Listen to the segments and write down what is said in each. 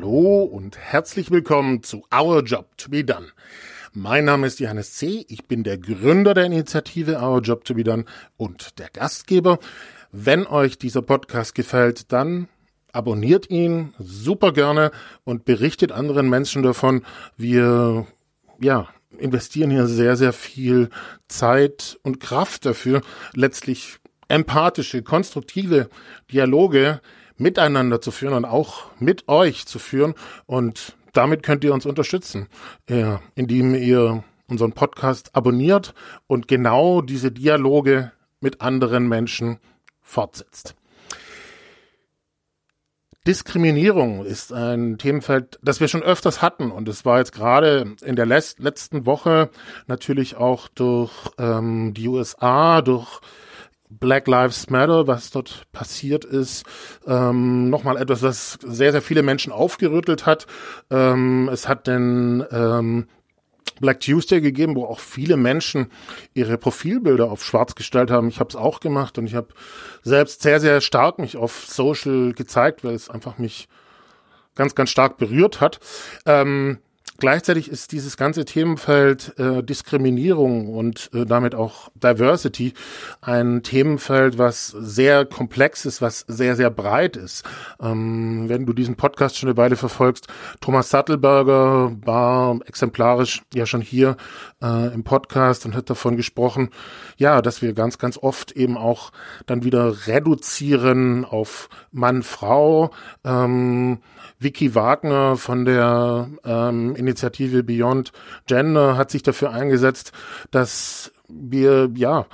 Hallo und herzlich willkommen zu Our Job to be Done. Mein Name ist Johannes C. Ich bin der Gründer der Initiative Our Job to be Done und der Gastgeber. Wenn euch dieser Podcast gefällt, dann abonniert ihn super gerne und berichtet anderen Menschen davon. Wir, ja, investieren hier sehr, sehr viel Zeit und Kraft dafür, letztlich empathische, konstruktive Dialoge miteinander zu führen und auch mit euch zu führen. Und damit könnt ihr uns unterstützen, ja, indem ihr unseren Podcast abonniert und genau diese Dialoge mit anderen Menschen fortsetzt. Diskriminierung ist ein Themenfeld, das wir schon öfters hatten und es war jetzt gerade in der letzten Woche natürlich auch durch ähm, die USA, durch Black Lives Matter, was dort passiert ist, ähm, nochmal etwas, das sehr, sehr viele Menschen aufgerüttelt hat. Ähm, es hat den ähm, Black Tuesday gegeben, wo auch viele Menschen ihre Profilbilder auf schwarz gestellt haben. Ich habe es auch gemacht und ich habe selbst sehr, sehr stark mich auf Social gezeigt, weil es einfach mich ganz, ganz stark berührt hat. Ähm, Gleichzeitig ist dieses ganze Themenfeld äh, Diskriminierung und äh, damit auch Diversity ein Themenfeld, was sehr komplex ist, was sehr, sehr breit ist. Ähm, wenn du diesen Podcast schon eine Weile verfolgst, Thomas Sattelberger war exemplarisch ja schon hier äh, im Podcast und hat davon gesprochen, ja, dass wir ganz, ganz oft eben auch dann wieder reduzieren auf Mann, Frau. Ähm, Vicky Wagner von der ähm, Initiative Beyond Gender hat sich dafür eingesetzt, dass wir ja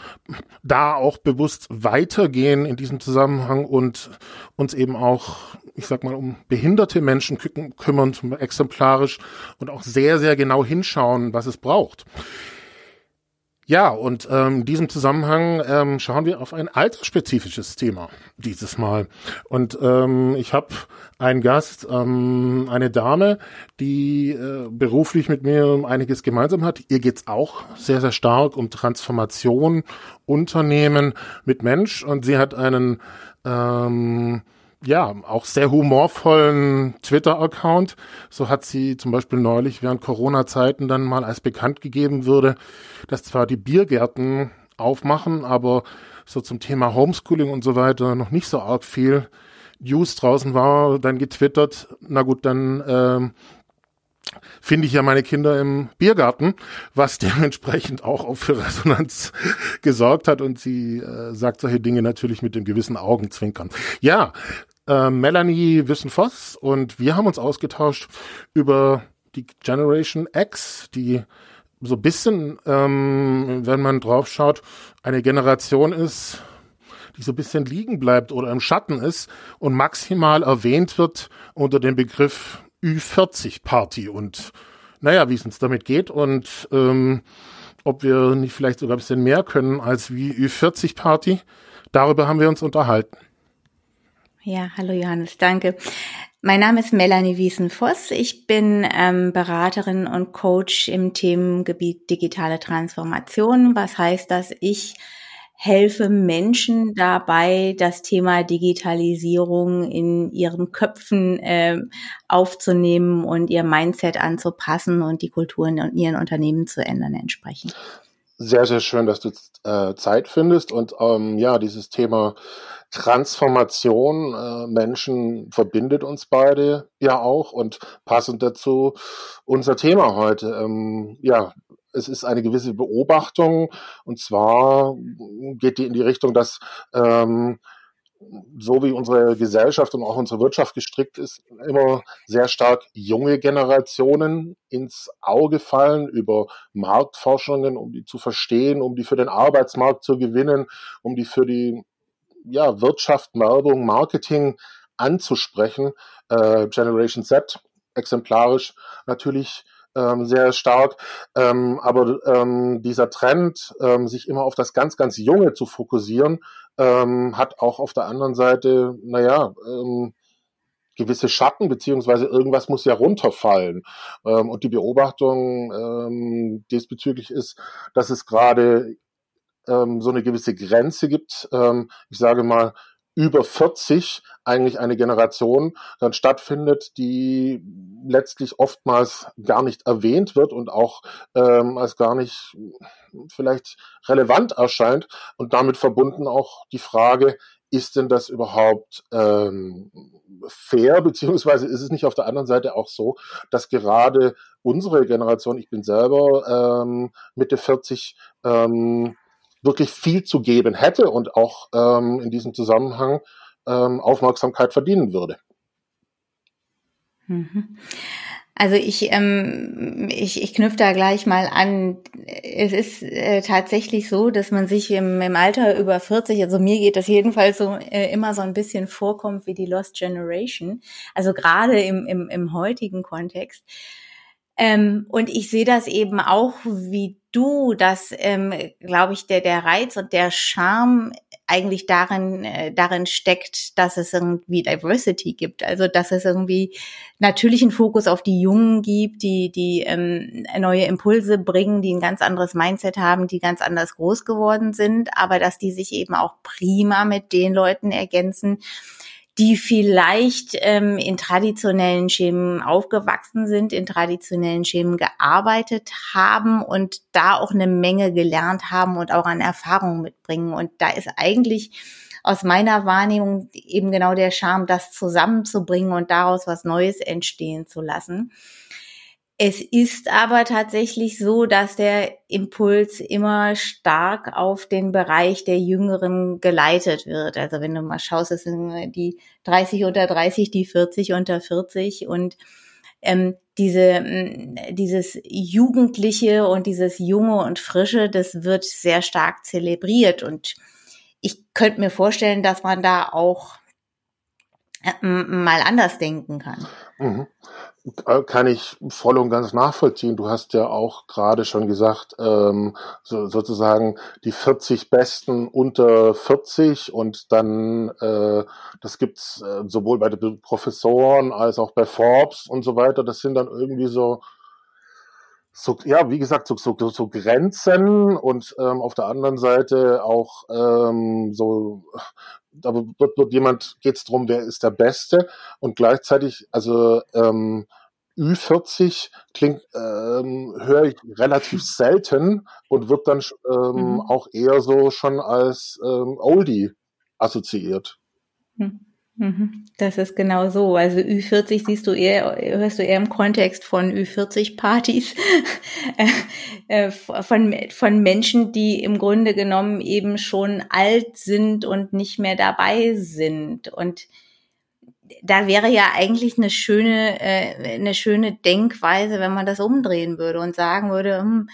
da auch bewusst weitergehen in diesem Zusammenhang und uns eben auch, ich sag mal, um behinderte Menschen kü kümmern, exemplarisch und auch sehr, sehr genau hinschauen, was es braucht. Ja, und ähm, in diesem Zusammenhang ähm, schauen wir auf ein altersspezifisches Thema dieses Mal. Und ähm, ich habe einen Gast, ähm, eine Dame, die äh, beruflich mit mir einiges gemeinsam hat. Ihr geht's auch sehr, sehr stark um Transformation, Unternehmen mit Mensch. Und sie hat einen ähm, ja, auch sehr humorvollen Twitter-Account. So hat sie zum Beispiel neulich während Corona-Zeiten dann mal als bekannt gegeben würde, dass zwar die Biergärten aufmachen, aber so zum Thema Homeschooling und so weiter noch nicht so arg viel News draußen war, dann getwittert, na gut, dann ähm, finde ich ja meine Kinder im Biergarten, was dementsprechend auch für Resonanz gesorgt hat und sie äh, sagt solche Dinge natürlich mit dem gewissen Augenzwinkern. Ja, äh, Melanie Wissenfoss und wir haben uns ausgetauscht über die Generation X, die so ein bisschen, ähm, wenn man drauf schaut, eine Generation ist, die so ein bisschen liegen bleibt oder im Schatten ist und maximal erwähnt wird unter dem Begriff Ü40-Party und naja, wie es uns damit geht und ähm, ob wir nicht vielleicht sogar ein bisschen mehr können als wie Ü40-Party. Darüber haben wir uns unterhalten. Ja, hallo Johannes, danke. Mein Name ist Melanie Wiesen-Voss. Ich bin ähm, Beraterin und Coach im Themengebiet digitale Transformation. Was heißt, dass ich helfe Menschen dabei, das Thema Digitalisierung in ihren Köpfen äh, aufzunehmen und ihr Mindset anzupassen und die Kulturen in ihren Unternehmen zu ändern entsprechend. Sehr, sehr schön, dass du äh, Zeit findest und ähm, ja, dieses Thema Transformation, äh, Menschen verbindet uns beide ja auch und passend dazu unser Thema heute. Ähm, ja, es ist eine gewisse Beobachtung und zwar geht die in die Richtung, dass ähm, so wie unsere Gesellschaft und auch unsere Wirtschaft gestrickt ist, immer sehr stark junge Generationen ins Auge fallen über Marktforschungen, um die zu verstehen, um die für den Arbeitsmarkt zu gewinnen, um die für die ja, Wirtschaft, Werbung, Marketing anzusprechen. Äh, Generation Z exemplarisch natürlich ähm, sehr stark. Ähm, aber ähm, dieser Trend, ähm, sich immer auf das ganz, ganz Junge zu fokussieren, ähm, hat auch auf der anderen Seite, naja, ähm, gewisse Schatten, beziehungsweise irgendwas muss ja runterfallen. Ähm, und die Beobachtung ähm, diesbezüglich ist, dass es gerade ähm, so eine gewisse Grenze gibt. Ähm, ich sage mal, über 40 eigentlich eine Generation dann stattfindet, die letztlich oftmals gar nicht erwähnt wird und auch ähm, als gar nicht vielleicht relevant erscheint und damit verbunden auch die Frage, ist denn das überhaupt ähm, fair, beziehungsweise ist es nicht auf der anderen Seite auch so, dass gerade unsere Generation, ich bin selber ähm, Mitte 40, ähm, wirklich viel zu geben hätte und auch ähm, in diesem Zusammenhang ähm, Aufmerksamkeit verdienen würde. Mhm. Also ich, ähm, ich, ich knüpfe da gleich mal an. Es ist äh, tatsächlich so, dass man sich im, im Alter über 40, also mir geht das jedenfalls so äh, immer so ein bisschen vorkommt wie die Lost Generation. Also gerade im, im, im heutigen Kontext. Ähm, und ich sehe das eben auch wie du, dass, ähm, glaube ich, der, der Reiz und der Charme eigentlich darin, äh, darin steckt, dass es irgendwie Diversity gibt. Also, dass es irgendwie natürlich einen Fokus auf die Jungen gibt, die, die ähm, neue Impulse bringen, die ein ganz anderes Mindset haben, die ganz anders groß geworden sind, aber dass die sich eben auch prima mit den Leuten ergänzen, die vielleicht ähm, in traditionellen Schemen aufgewachsen sind, in traditionellen Schemen gearbeitet haben und da auch eine Menge gelernt haben und auch an Erfahrungen mitbringen. Und da ist eigentlich aus meiner Wahrnehmung eben genau der Charme, das zusammenzubringen und daraus was Neues entstehen zu lassen. Es ist aber tatsächlich so, dass der Impuls immer stark auf den Bereich der Jüngeren geleitet wird. Also wenn du mal schaust, es sind die 30 unter 30, die 40 unter 40 und ähm, diese, dieses Jugendliche und dieses Junge und Frische, das wird sehr stark zelebriert. Und ich könnte mir vorstellen, dass man da auch äh, mal anders denken kann. Mhm. Äh, kann ich voll und ganz nachvollziehen. Du hast ja auch gerade schon gesagt, ähm, so, sozusagen die 40 Besten unter 40 und dann, äh, das gibt's äh, sowohl bei den Professoren als auch bei Forbes und so weiter. Das sind dann irgendwie so, so ja, wie gesagt, so, so, so Grenzen und ähm, auf der anderen Seite auch ähm, so da wird, wird jemand, geht es darum, wer ist der Beste und gleichzeitig, also ähm, Ü40 klingt, ähm, höre ich relativ selten und wird dann ähm, mhm. auch eher so schon als ähm, Oldie assoziiert. Mhm. Mhm. Das ist genau so. Also Ü40 siehst du eher, hörst du eher im Kontext von Ü40-Partys, äh, von, von Menschen, die im Grunde genommen eben schon alt sind und nicht mehr dabei sind. Und da wäre ja eigentlich eine schöne, äh, eine schöne Denkweise, wenn man das umdrehen würde und sagen würde, hm,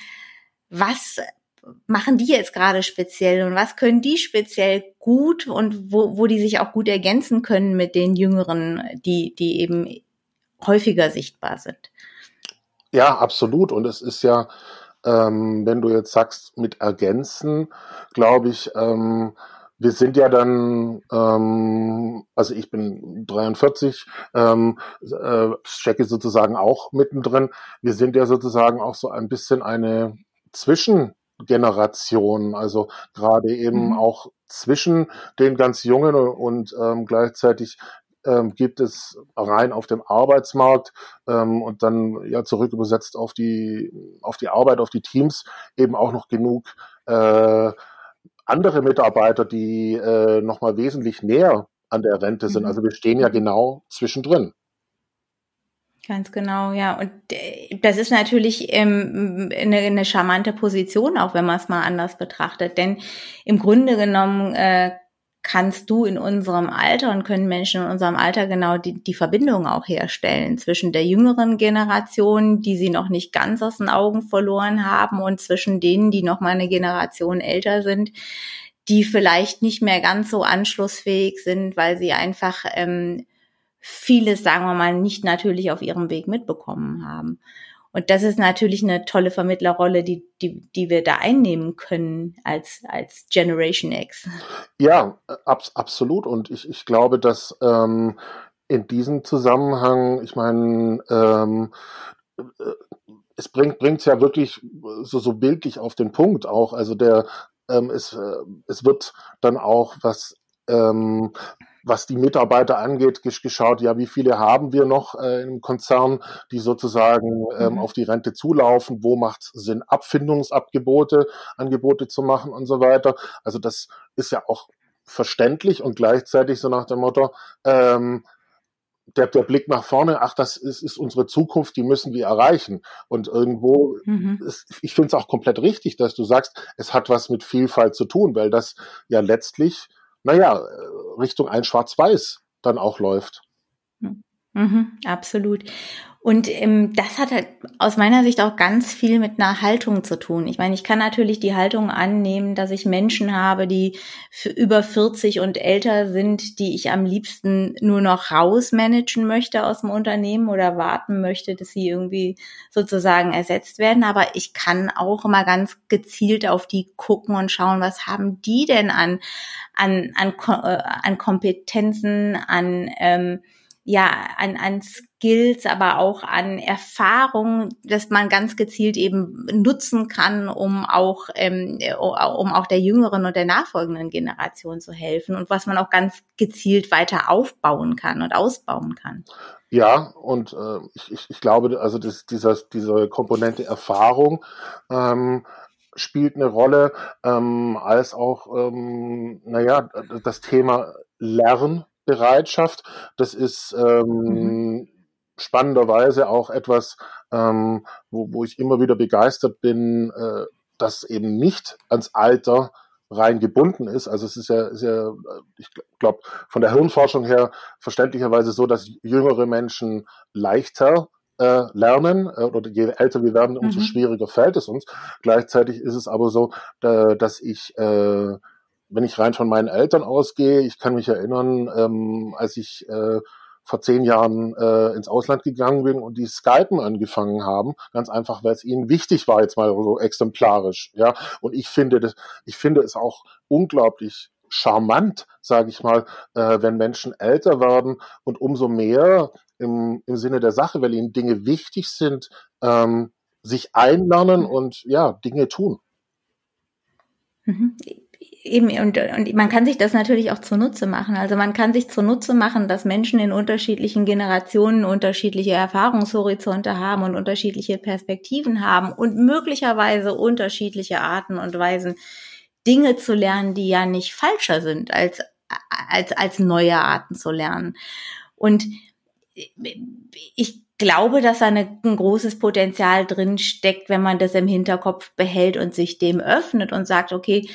was machen die jetzt gerade speziell und was können die speziell gut und wo, wo die sich auch gut ergänzen können mit den Jüngeren, die, die eben häufiger sichtbar sind. Ja, absolut. Und es ist ja, ähm, wenn du jetzt sagst, mit ergänzen, glaube ich, ähm, wir sind ja dann, ähm, also ich bin 43, ähm, äh, stecke sozusagen auch mittendrin. Wir sind ja sozusagen auch so ein bisschen eine Zwischengeneration, also gerade eben mhm. auch zwischen den ganz Jungen und ähm, gleichzeitig ähm, gibt es rein auf dem Arbeitsmarkt ähm, und dann ja zurück übersetzt auf die auf die Arbeit, auf die Teams eben auch noch genug äh, andere Mitarbeiter, die äh, nochmal wesentlich näher an der Rente sind. Mhm. Also wir stehen ja genau zwischendrin. Ganz genau, ja. Und äh, das ist natürlich ähm, eine, eine charmante Position, auch wenn man es mal anders betrachtet. Denn im Grunde genommen äh, kannst du in unserem Alter und können Menschen in unserem Alter genau die, die Verbindung auch herstellen zwischen der jüngeren Generation, die sie noch nicht ganz aus den Augen verloren haben und zwischen denen, die noch mal eine Generation älter sind, die vielleicht nicht mehr ganz so anschlussfähig sind, weil sie einfach ähm, vieles, sagen wir mal, nicht natürlich auf ihrem Weg mitbekommen haben. Und das ist natürlich eine tolle Vermittlerrolle, die, die, die wir da einnehmen können als, als Generation X. Ja, ab, absolut. Und ich, ich glaube, dass ähm, in diesem Zusammenhang, ich meine, ähm, äh, es bringt es ja wirklich so, so bildlich auf den Punkt auch. Also der ähm, es, äh, es wird dann auch, was ähm, was die Mitarbeiter angeht, geschaut, ja, wie viele haben wir noch äh, im Konzern, die sozusagen ähm, mhm. auf die Rente zulaufen, wo macht es Sinn, Abfindungsabgebote, Angebote zu machen und so weiter. Also das ist ja auch verständlich und gleichzeitig so nach dem Motto, ähm, der, der Blick nach vorne, ach, das ist, ist unsere Zukunft, die müssen wir erreichen. Und irgendwo, mhm. ist, ich finde es auch komplett richtig, dass du sagst, es hat was mit Vielfalt zu tun, weil das ja letztlich naja, Richtung ein Schwarz-Weiß dann auch läuft. Mhm, absolut. Und ähm, das hat halt aus meiner Sicht auch ganz viel mit einer Haltung zu tun. Ich meine, ich kann natürlich die Haltung annehmen, dass ich Menschen habe, die über 40 und älter sind, die ich am liebsten nur noch rausmanagen möchte aus dem Unternehmen oder warten möchte, dass sie irgendwie sozusagen ersetzt werden. Aber ich kann auch immer ganz gezielt auf die gucken und schauen, was haben die denn an, an, an, äh, an Kompetenzen, an ähm, ja, an, an Skills, aber auch an Erfahrung, dass man ganz gezielt eben nutzen kann, um auch, ähm, um auch der jüngeren und der nachfolgenden Generation zu helfen und was man auch ganz gezielt weiter aufbauen kann und ausbauen kann. Ja, und äh, ich, ich glaube, also das, dieser, diese Komponente Erfahrung ähm, spielt eine Rolle, ähm, als auch, ähm, naja, das Thema Lernen Bereitschaft. Das ist ähm, mhm. spannenderweise auch etwas, ähm, wo, wo ich immer wieder begeistert bin, äh, dass eben nicht ans Alter rein gebunden ist. Also es ist ja, ist ja ich glaube, von der Hirnforschung her verständlicherweise so, dass jüngere Menschen leichter äh, lernen äh, oder je älter wir werden, umso mhm. schwieriger fällt es uns. Gleichzeitig ist es aber so, da, dass ich äh, wenn ich rein von meinen Eltern ausgehe, ich kann mich erinnern, ähm, als ich äh, vor zehn Jahren äh, ins Ausland gegangen bin und die Skypen angefangen haben, ganz einfach, weil es ihnen wichtig war, jetzt mal so exemplarisch, ja. Und ich finde das, ich finde es auch unglaublich charmant, sage ich mal, äh, wenn Menschen älter werden und umso mehr im, im Sinne der Sache, weil ihnen Dinge wichtig sind, ähm, sich einlernen und ja, Dinge tun. Eben, und, und man kann sich das natürlich auch zunutze machen. Also man kann sich zunutze machen, dass Menschen in unterschiedlichen Generationen unterschiedliche Erfahrungshorizonte haben und unterschiedliche Perspektiven haben und möglicherweise unterschiedliche Arten und Weisen, Dinge zu lernen, die ja nicht falscher sind, als, als, als neue Arten zu lernen. Und ich glaube, dass da eine, ein großes Potenzial drin steckt, wenn man das im Hinterkopf behält und sich dem öffnet und sagt, okay,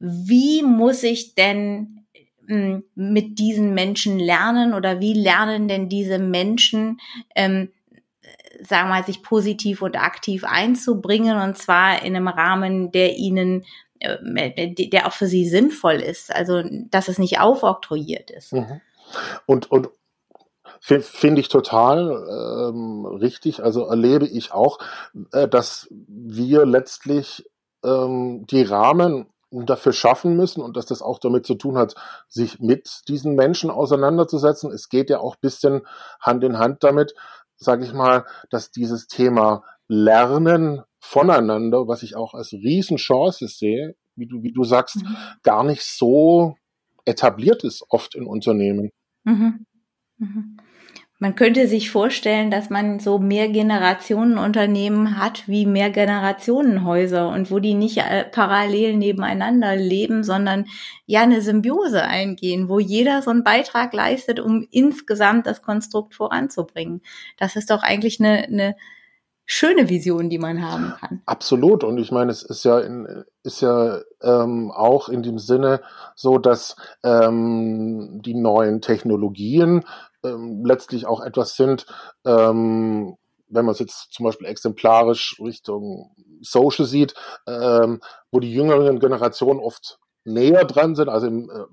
wie muss ich denn hm, mit diesen Menschen lernen oder wie lernen denn diese Menschen, ähm, sagen wir mal, sich positiv und aktiv einzubringen und zwar in einem Rahmen, der ihnen äh, der auch für sie sinnvoll ist, also dass es nicht aufoktroyiert ist. Mhm. Und, und finde ich total ähm, richtig. Also erlebe ich auch, äh, dass wir letztlich ähm, die Rahmen dafür schaffen müssen und dass das auch damit zu tun hat, sich mit diesen Menschen auseinanderzusetzen. Es geht ja auch bisschen Hand in Hand damit, sage ich mal, dass dieses Thema Lernen voneinander, was ich auch als Riesenchance sehe, wie du, wie du sagst, mhm. gar nicht so etabliert ist oft in Unternehmen. Mhm. Mhm. Man könnte sich vorstellen, dass man so mehr Generationenunternehmen hat wie mehr Generationenhäuser und wo die nicht äh, parallel nebeneinander leben, sondern ja eine Symbiose eingehen, wo jeder so einen Beitrag leistet, um insgesamt das Konstrukt voranzubringen. Das ist doch eigentlich eine, eine schöne Vision, die man haben kann. Absolut. Und ich meine, es ist ja in, ist ja ähm, auch in dem Sinne so, dass ähm, die neuen Technologien ähm, letztlich auch etwas sind, ähm, wenn man es jetzt zum Beispiel exemplarisch Richtung Social sieht, ähm, wo die jüngeren Generationen oft näher dran sind, also im, äh,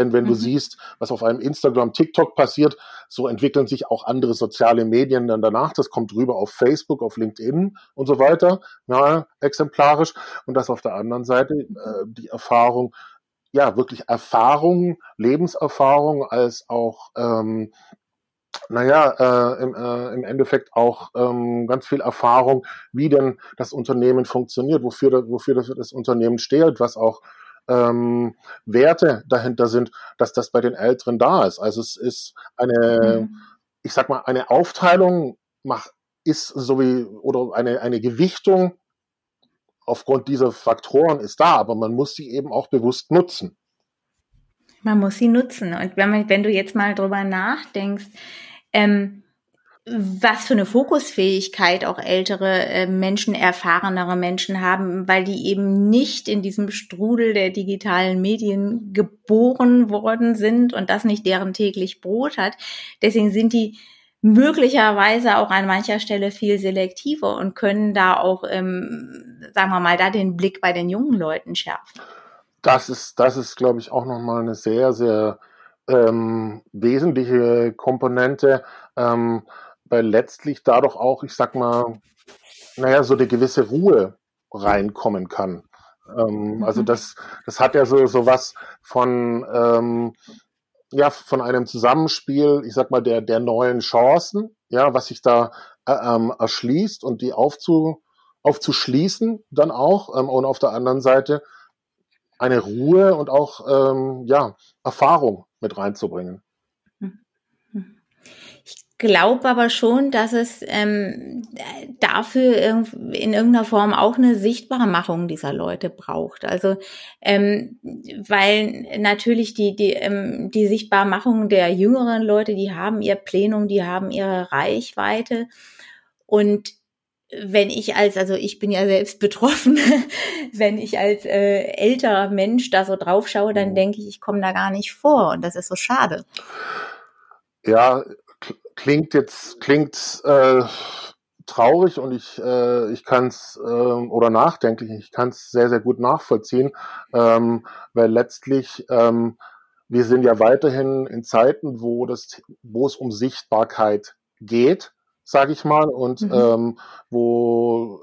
wenn, wenn mhm. du siehst, was auf einem Instagram, TikTok passiert, so entwickeln sich auch andere soziale Medien dann danach. Das kommt rüber auf Facebook, auf LinkedIn und so weiter, ja, exemplarisch. Und das auf der anderen Seite äh, die Erfahrung, ja, wirklich Erfahrung, Lebenserfahrung als auch ähm, naja, äh, im, äh, im Endeffekt auch ähm, ganz viel Erfahrung, wie denn das Unternehmen funktioniert, wofür, wofür das, das Unternehmen steht, was auch ähm, Werte dahinter sind, dass das bei den Älteren da ist. Also es ist eine, mhm. ich sag mal, eine Aufteilung macht, ist so wie, oder eine, eine Gewichtung aufgrund dieser Faktoren ist da, aber man muss sie eben auch bewusst nutzen. Man muss sie nutzen. Und wenn, man, wenn du jetzt mal drüber nachdenkst, ähm, was für eine Fokusfähigkeit auch ältere äh, Menschen, erfahrenere Menschen haben, weil die eben nicht in diesem Strudel der digitalen Medien geboren worden sind und das nicht deren täglich Brot hat. Deswegen sind die möglicherweise auch an mancher Stelle viel selektiver und können da auch, ähm, sagen wir mal, da den Blick bei den jungen Leuten schärfen. Das ist, das ist, glaube ich, auch nochmal eine sehr, sehr ähm, wesentliche Komponente. Ähm, weil letztlich dadurch auch, ich sag mal, naja, so eine gewisse Ruhe reinkommen kann. Ähm, mhm. Also das, das hat ja so, so was von, ähm, ja, von einem Zusammenspiel, ich sag mal, der, der neuen Chancen, ja, was sich da äh, ähm, erschließt und die aufzu, aufzuschließen dann auch ähm, und auf der anderen Seite eine Ruhe und auch ähm, ja Erfahrung mit reinzubringen glaube aber schon, dass es ähm, dafür in irgendeiner Form auch eine sichtbare Machung dieser Leute braucht. Also ähm, weil natürlich die die ähm, die Sichtbarmachung der jüngeren Leute, die haben ihr Plenum, die haben ihre Reichweite und wenn ich als, also ich bin ja selbst betroffen, wenn ich als äh, älterer Mensch da so drauf schaue, dann denke ich, ich komme da gar nicht vor und das ist so schade. Ja, klingt jetzt klingt äh, traurig und ich äh, ich kann es äh, oder nachdenklich ich kann es sehr sehr gut nachvollziehen ähm, weil letztlich ähm, wir sind ja weiterhin in Zeiten wo das wo es um Sichtbarkeit geht sage ich mal und mhm. ähm, wo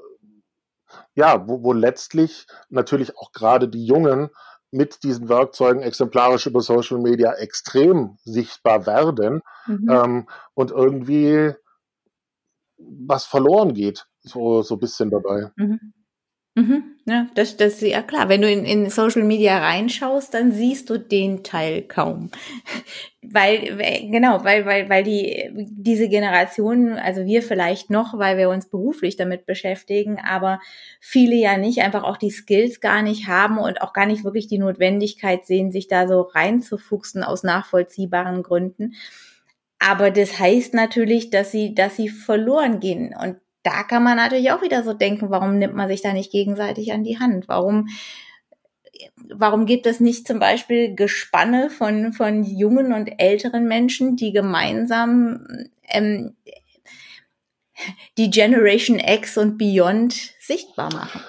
ja wo, wo letztlich natürlich auch gerade die Jungen mit diesen Werkzeugen exemplarisch über Social Media extrem sichtbar werden mhm. ähm, und irgendwie was verloren geht, so, so ein bisschen dabei. Mhm. Mhm, ja, das, das ist ja klar. Wenn du in, in Social Media reinschaust, dann siehst du den Teil kaum. weil, genau, weil, weil, weil die, diese Generation, also wir vielleicht noch, weil wir uns beruflich damit beschäftigen, aber viele ja nicht, einfach auch die Skills gar nicht haben und auch gar nicht wirklich die Notwendigkeit sehen, sich da so reinzufuchsen aus nachvollziehbaren Gründen. Aber das heißt natürlich, dass sie, dass sie verloren gehen. Und da kann man natürlich auch wieder so denken, warum nimmt man sich da nicht gegenseitig an die Hand? Warum, warum gibt es nicht zum Beispiel Gespanne von, von jungen und älteren Menschen, die gemeinsam ähm, die Generation X und Beyond sichtbar machen?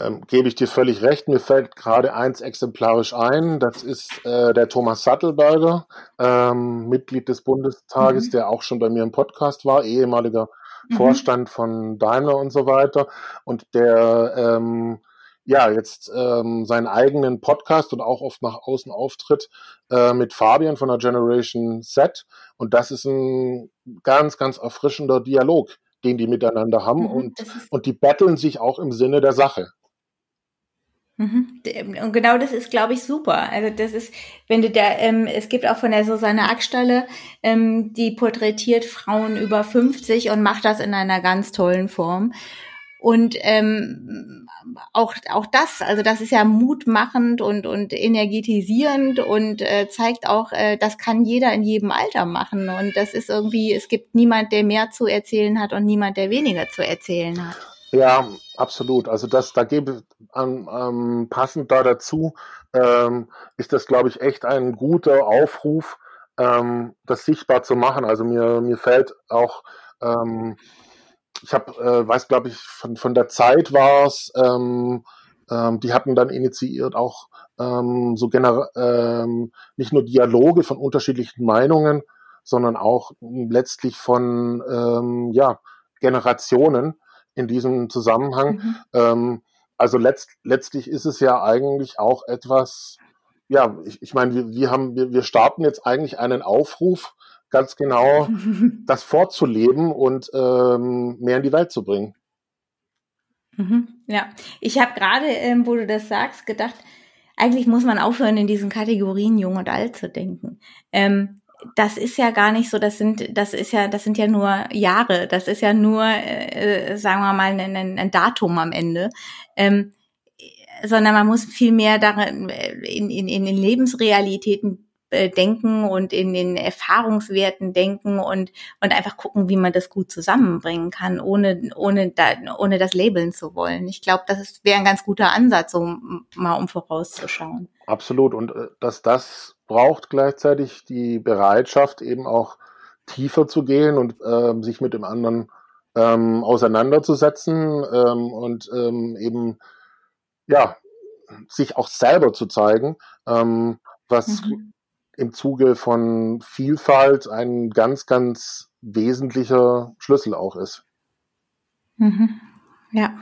Ähm, gebe ich dir völlig recht. Mir fällt gerade eins exemplarisch ein. Das ist äh, der Thomas Sattelberger, ähm, Mitglied des Bundestages, mhm. der auch schon bei mir im Podcast war, ehemaliger mhm. Vorstand von Daimler und so weiter. Und der ähm, ja jetzt ähm, seinen eigenen Podcast und auch oft nach außen auftritt äh, mit Fabian von der Generation Z. Und das ist ein ganz, ganz erfrischender Dialog, den die miteinander haben. Mhm, und, und die betteln sich auch im Sinne der Sache. Mhm. Und genau das ist, glaube ich, super. Also das ist, wenn du da, ähm, es gibt auch von der Susanne Ackstalle, ähm, die porträtiert Frauen über 50 und macht das in einer ganz tollen Form. Und ähm, auch, auch das, also das ist ja mutmachend und, und energetisierend und äh, zeigt auch, äh, das kann jeder in jedem Alter machen. Und das ist irgendwie, es gibt niemand, der mehr zu erzählen hat und niemand, der weniger zu erzählen hat. Ja, absolut. Also das, da gebe ähm, ähm, passend da dazu, ähm, ist das, glaube ich, echt ein guter Aufruf, ähm, das sichtbar zu machen. Also mir, mir fällt auch, ähm, ich habe, äh, weiß, glaube ich, von, von der Zeit war es, ähm, die hatten dann initiiert auch so generell nicht nur Dialoge von unterschiedlichen Meinungen, sondern auch letztlich von ja, Generationen in diesem Zusammenhang. Mhm. Ähm, also letzt, letztlich ist es ja eigentlich auch etwas, ja, ich, ich meine, wir, wir haben, wir, wir starten jetzt eigentlich einen Aufruf, ganz genau das vorzuleben und ähm, mehr in die Welt zu bringen. Mhm, ja, ich habe gerade, ähm, wo du das sagst, gedacht, eigentlich muss man aufhören, in diesen Kategorien jung und alt zu denken. Ähm, das ist ja gar nicht so, das sind, das ist ja, das sind ja nur Jahre, das ist ja nur, äh, sagen wir mal, ein, ein Datum am Ende. Ähm, sondern man muss viel mehr darin, in, in, in den Lebensrealitäten äh, denken und in den Erfahrungswerten denken und, und einfach gucken, wie man das gut zusammenbringen kann, ohne, ohne, da, ohne das labeln zu wollen. Ich glaube, das wäre ein ganz guter Ansatz, um mal um vorauszuschauen. Absolut. Und äh, dass das braucht gleichzeitig die Bereitschaft, eben auch tiefer zu gehen und ähm, sich mit dem anderen ähm, auseinanderzusetzen ähm, und ähm, eben ja sich auch selber zu zeigen, ähm, was mhm im Zuge von Vielfalt ein ganz, ganz wesentlicher Schlüssel auch ist. Mhm. Ja,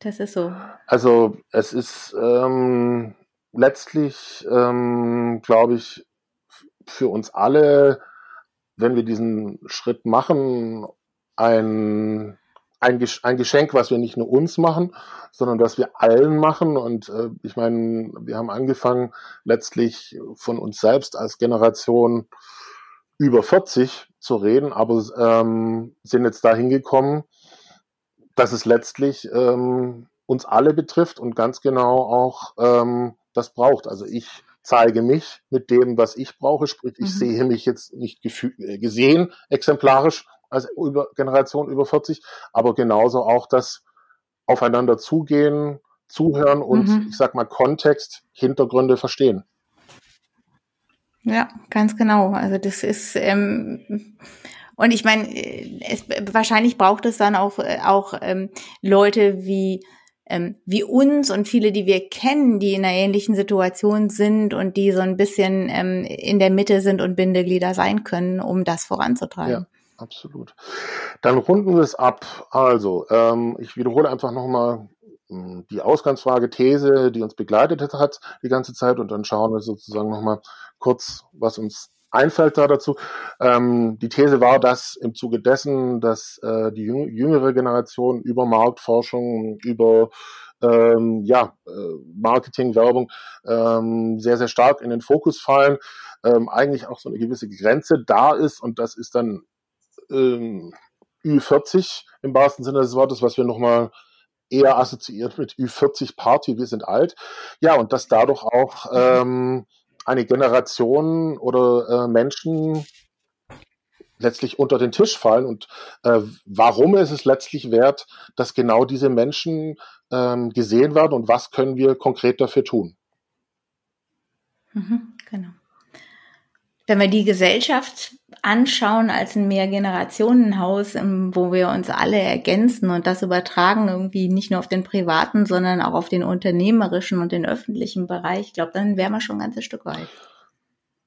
das ist so. Also es ist ähm, letztlich, ähm, glaube ich, für uns alle, wenn wir diesen Schritt machen, ein ein, Geschenk, was wir nicht nur uns machen, sondern was wir allen machen. Und äh, ich meine, wir haben angefangen letztlich von uns selbst als Generation über 40 zu reden, aber ähm, sind jetzt dahin gekommen, dass es letztlich ähm, uns alle betrifft und ganz genau auch ähm, das braucht. Also ich zeige mich mit dem, was ich brauche, sprich ich mhm. sehe mich jetzt nicht äh, gesehen exemplarisch, als über Generation über 40, aber genauso auch das aufeinander zugehen, zuhören und mhm. ich sag mal Kontext, Hintergründe verstehen. Ja, ganz genau. Also das ist ähm, und ich meine, es wahrscheinlich braucht es dann auch auch ähm, Leute wie ähm, wie uns und viele, die wir kennen, die in einer ähnlichen Situation sind und die so ein bisschen ähm, in der Mitte sind und Bindeglieder sein können, um das voranzutreiben. Ja absolut. Dann runden wir es ab. Also, ähm, ich wiederhole einfach nochmal hm, die Ausgangsfrage, These, die uns begleitet hat die ganze Zeit und dann schauen wir sozusagen nochmal kurz, was uns einfällt da dazu. Ähm, die These war, dass im Zuge dessen, dass äh, die jüngere Generation über Marktforschung, über ähm, ja, äh, Marketing, Werbung ähm, sehr, sehr stark in den Fokus fallen, ähm, eigentlich auch so eine gewisse Grenze da ist und das ist dann ähm, Ü40 im wahrsten Sinne des Wortes, was wir nochmal eher assoziiert mit Ü40 Party, wir sind alt. Ja, und dass dadurch auch ähm, eine Generation oder äh, Menschen letztlich unter den Tisch fallen und äh, warum ist es letztlich wert, dass genau diese Menschen ähm, gesehen werden und was können wir konkret dafür tun? Mhm, genau wenn wir die Gesellschaft anschauen als ein Mehrgenerationenhaus, wo wir uns alle ergänzen und das übertragen irgendwie nicht nur auf den privaten, sondern auch auf den unternehmerischen und den öffentlichen Bereich, ich glaube, dann wären wir schon ein ganzes Stück weit.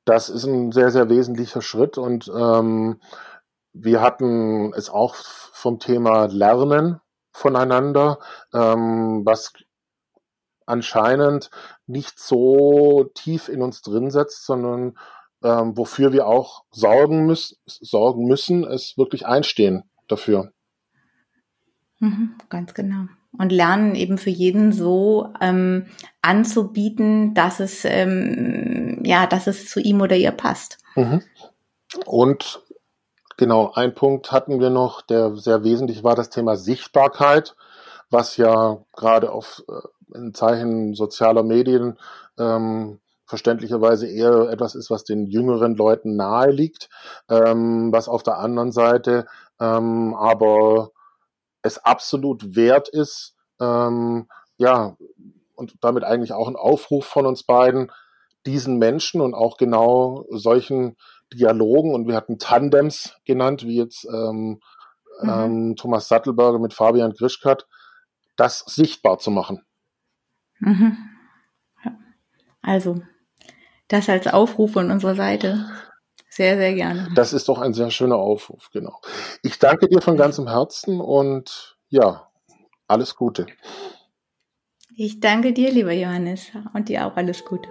Das ist ein sehr, sehr wesentlicher Schritt und ähm, wir hatten es auch vom Thema Lernen voneinander, ähm, was anscheinend nicht so tief in uns drin setzt, sondern ähm, wofür wir auch sorgen, müssen, sorgen müssen, ist wirklich einstehen dafür. Mhm, ganz genau. Und lernen eben für jeden so ähm, anzubieten, dass es ähm, ja, dass es zu ihm oder ihr passt. Mhm. Und genau, ein Punkt hatten wir noch, der sehr wesentlich war, das Thema Sichtbarkeit, was ja gerade auf äh, in Zeichen sozialer Medien ähm, verständlicherweise eher etwas ist, was den jüngeren Leuten nahe liegt, ähm, was auf der anderen Seite ähm, aber es absolut wert ist, ähm, ja, und damit eigentlich auch ein Aufruf von uns beiden, diesen Menschen und auch genau solchen Dialogen, und wir hatten Tandems genannt, wie jetzt ähm, mhm. ähm, Thomas Sattelberger mit Fabian Grischkat, das sichtbar zu machen. Mhm. Also das als Aufruf von unserer Seite. Sehr, sehr gerne. Das ist doch ein sehr schöner Aufruf, genau. Ich danke dir von ganzem Herzen und ja, alles Gute. Ich danke dir, lieber Johannes, und dir auch alles Gute.